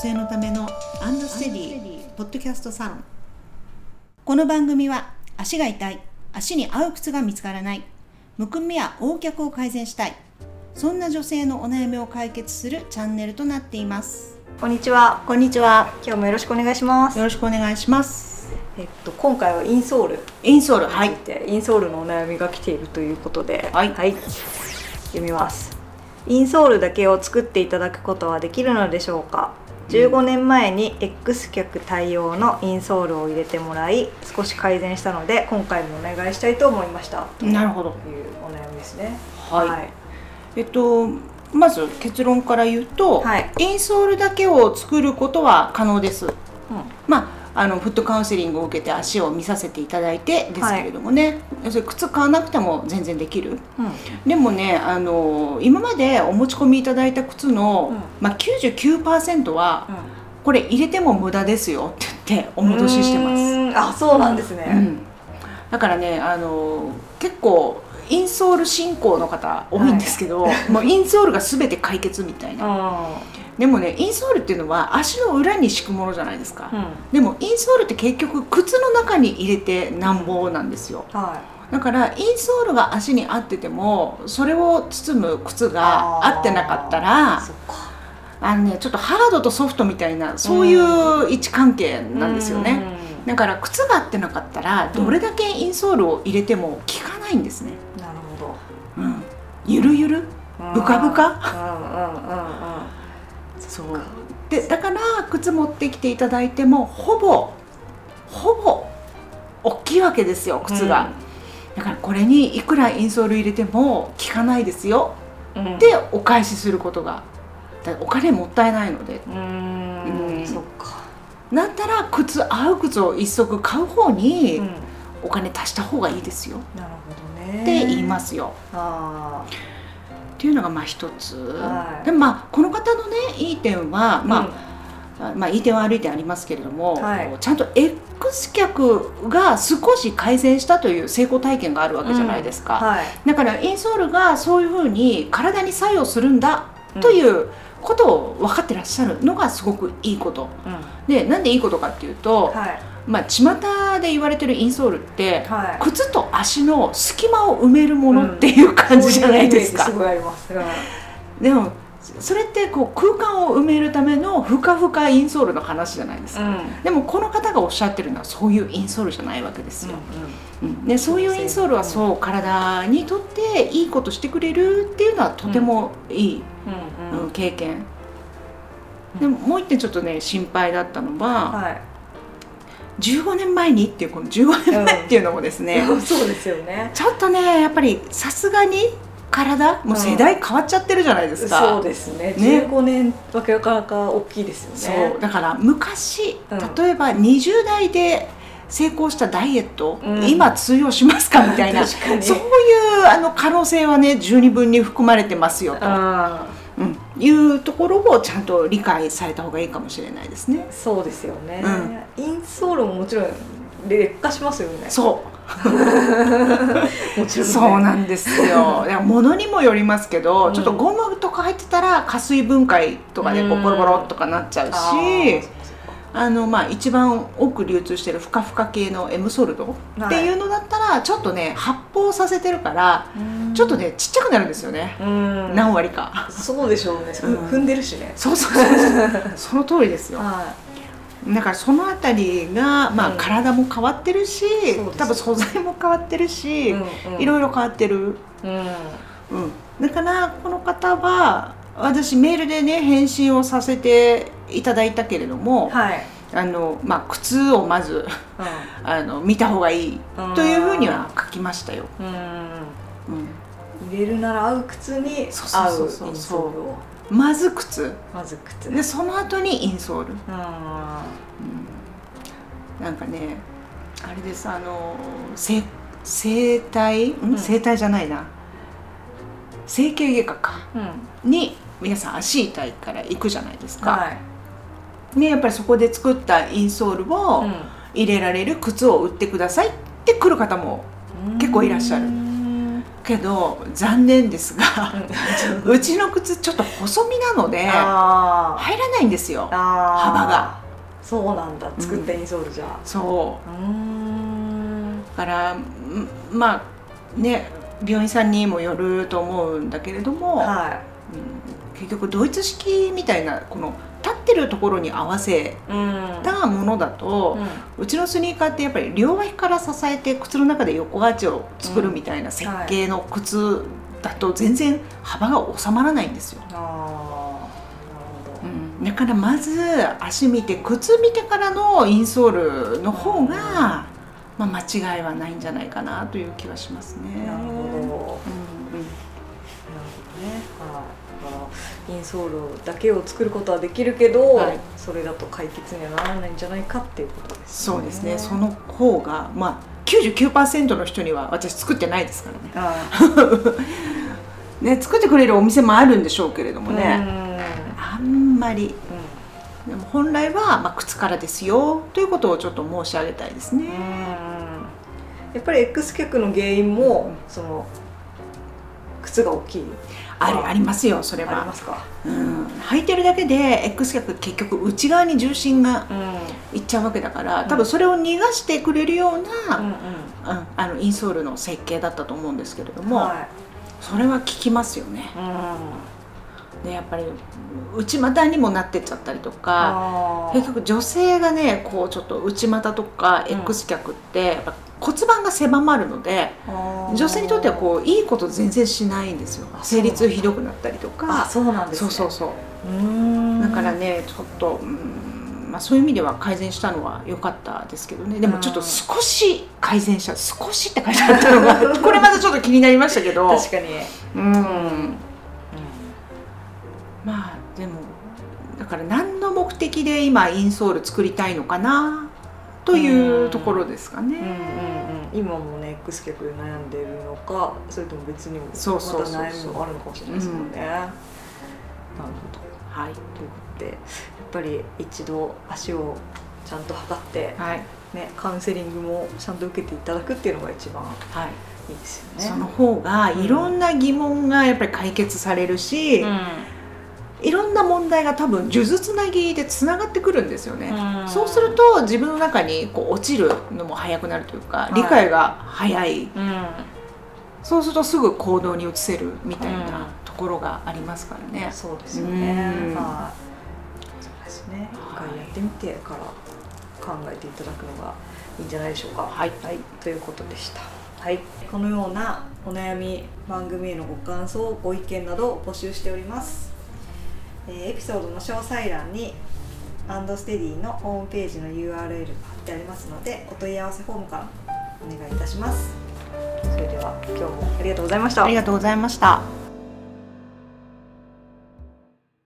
性のためのアンドステディポッドキャストサロンこの番組は足が痛い足に合う靴が見つからないむくみや横脚を改善したいそんな女性のお悩みを解決するチャンネルとなっていますこんにちは。こんにちは今日もよろしくお願いします。よろしくお願いしますえっと今回はインソールインソールにはいインソールのお悩みが来ているということで、はい読みます。インソールだけを作っていただくことはできるのでしょうか？15年前に X 脚対応のインソールを入れてもらい少し改善したので今回もお願いしたいと思いました。というなるほど。お悩みですね。はい。えっとまず結論から言うと、はい。インソールだけを作ることは可能です。うん。まあ、あのフットカウンセリングを受けて足を見させていただいてですけれどもね、要するに靴買わなくても全然できる。うん。でもねあの今までお持ち込みいただいた靴の、うん。まあ、99%はこれ入れても無駄ですよって言ってお戻ししてます、あそうなんですね、うん。だからねあの結構インソール進行の方多いんですけど、もうインソールが全て解決みたいな、でもねインソールっていうのは足の裏に敷くものじゃないですか、うん。でもインソールって結局靴の中に入れてなんぼなんですよ。はだからインソールが足に合っててもそれを包む靴が合ってなかったいらあのねちょっとハードとソフトみたいなそういう位置関係なんですよね、だから靴が合ってなかったらどれだけインソールを入れても効かないんですね、うんなるほうん、ゆるゆる？どブカブカ？うんうんうんうんそうでだから靴持ってきていただいてもほぼほぼ大きいわけですよ靴が、だからこれにいくらインソール入れても効かないですよ。うん。でお返しすることが。お金もったいないので。うーんうん。そっか。だったら靴合う靴を一足買う方にうん。お金足した方がいいですよ。なるほどね。って言いますよ、あっていうのがまあ一つ、はい。でもまあこの方のねいい点は、あまああまあいい点は悪い点ありますけれども、はい。ちゃんと X 脚が少し改善したという成功体験があるわけじゃないですか、はい。だからインソールがそういうふうに体に作用するんだということを分かってらっしゃるのがすごくいいこと。うん。でなんでいいことかっていうと、はい。まあ巷で言われてるインソールって、はい。靴と足の隙間を埋めるものっていう感じじゃないですか、そういうイメージすごいあります。うん。でもそれってこう空間を埋めるためのふかふかインソールの話じゃないですか、うん。でもこの方がおっしゃってるのはそういうインソールじゃないわけですよ、うんでそういうインソールはそう体にとっていいことしてくれるっていうのはとてもいい、うんうんうん経験。でももう一点ちょっとね心配だったのは、はい。15年前にっていうこの15年前っていうのもですね、そうですよね。ちょっとねやっぱりさすがに体もう世代変わっちゃってるじゃないですか、そうですね。ね。15年はなかなか大きいですよね。そう。だから昔、うん。例えば20代で成功したダイエット、うん。今通用しますかみたいな そういうあの可能性はね十二分に含まれてますよと、いうところをちゃんと理解された方がいいかもしれないですね。そうですよね、インソールももちろん劣化しますよね。そう。もちろん、ね、そうなんですよ。いや物にもよりますけど、うん。ちょっとゴムとか入ってたら加水分解とかでボロボロとかなっちゃうし、あのまあ一番多く流通してるふかふか系の M ソルドっていうのだったらちょっとね発泡させてるからうんちょっとねちっちゃくなるんですよね。うん。何割か。そうでしょうね、うん。踏んでるしね。そうそうそうそう。その通りですよ。はだからそのあたりがまあうん。体も変わってるし、そうです。多分素材も変わってるし、い、うんうん。いろいろ変わってる。うん。うん、だからこの方は私メールでね返信をさせていただいたけれども、はい、あのまあ、靴をまずあの見た方がいいというふうには書きましたよ。うんうん。うん、入れるなら合う靴に合うインソールをまず靴。まず靴。でその後にインソール、あうん、なんかねあれですあの整整体、ん。うん？整体じゃないな。整形外科か。ーうん。に皆さん足痛いから行くじゃないですか。はい。ね、やっぱりそこで作ったインソールを入れられる靴を売ってくださいって来る方もうん結構いらっしゃる。うんけど残念ですが、うちの靴ちょっと細身なので入らないんですよ幅が。そうなんだ。作ったインソールじゃ。そう。うーん。だからんまあね病院さんにもよると思うんだけれども、はうん。結局ドイツ式みたいなこの立ってるところに合わせたものだと、うちのスニーカーってやっぱり両脇から支えて靴の中で横アーチを作るみたいな設計の靴だと全然幅が収まらないんですよ。うん。だからまず足見て靴見てからのインソールの方が、まあ、間違いはないんじゃないかなという気はしますね。なるほどンソールだけを作ることはできるけど、はい。それだと解決にはならないんじゃないかっていうことですそうですね。その方がまあ99%の人には私作ってないですからね。あ ね作ってくれるお店もあるんでしょうけれどもあね、あんまり。うでも本来は、まあ、靴からですよということをちょっと申し上げたいですね、やっぱり X 脚の原因もその靴が大きい。あ。るありますよそれありはますか？うん、履いてるだけで X 脚結局内側に重心がうん。いっちゃうわけだからうん多分それを逃がしてくれるよううんな、うんあのインソールの設計だったと思うんですけれども、はい。それは効きますよね。うん。でやっぱり内股にもなってっちゃったりとか結局女性がねこうちょっと内股とかうん X 脚ってやっぱ骨盤が狭まるので女性にとってはこういいこと全然しないんですよ。あ生理痛ひどくなったりとあかそうなんですね。そうそうそう。うだからねちょっと、うんまあ、そういう意味では改善したのは良かったですけどね。でもちょっと少し改善した少しって書いてあったのが これまたちょっと気になりましたけど。確かに、うん。まあでもだから何の目的で今インソール作りたいのかなというところですかね。うんうんうん、今もね X 脚で悩んでるのかそれとも別にもまた悩みもあるのかもしれないですもんね。なるほど。はい、ということでやっぱり一度足をちゃんと測って、はい。ね、カウンセリングもちゃんと受けていただくっていうのが一番はい。いいですよね。その方がいろんな疑問がやっぱり解決されるし、うんいろんな問題が多分数珠つなぎでつながってくるんですよね。うんそうすると自分の中にこう落ちるのも早くなるというか、い理解が早いうんそうするとすぐ行動に移せるみたいうんなところがありますからね。そうですよね。うんはい。そうですね。一回やってみてから考えていただくのがいいんじゃないでしょうか。はいはい、ということでした。はい、このようなお悩み番組へのご感想、ご意見などを募集しております。えーエピソードの詳細欄にアンドステディのホームページの URL が貼ってありますので、お問い合わせフォームからお願いいたします。それでは今日もありがとうございましたあり。がとうございました。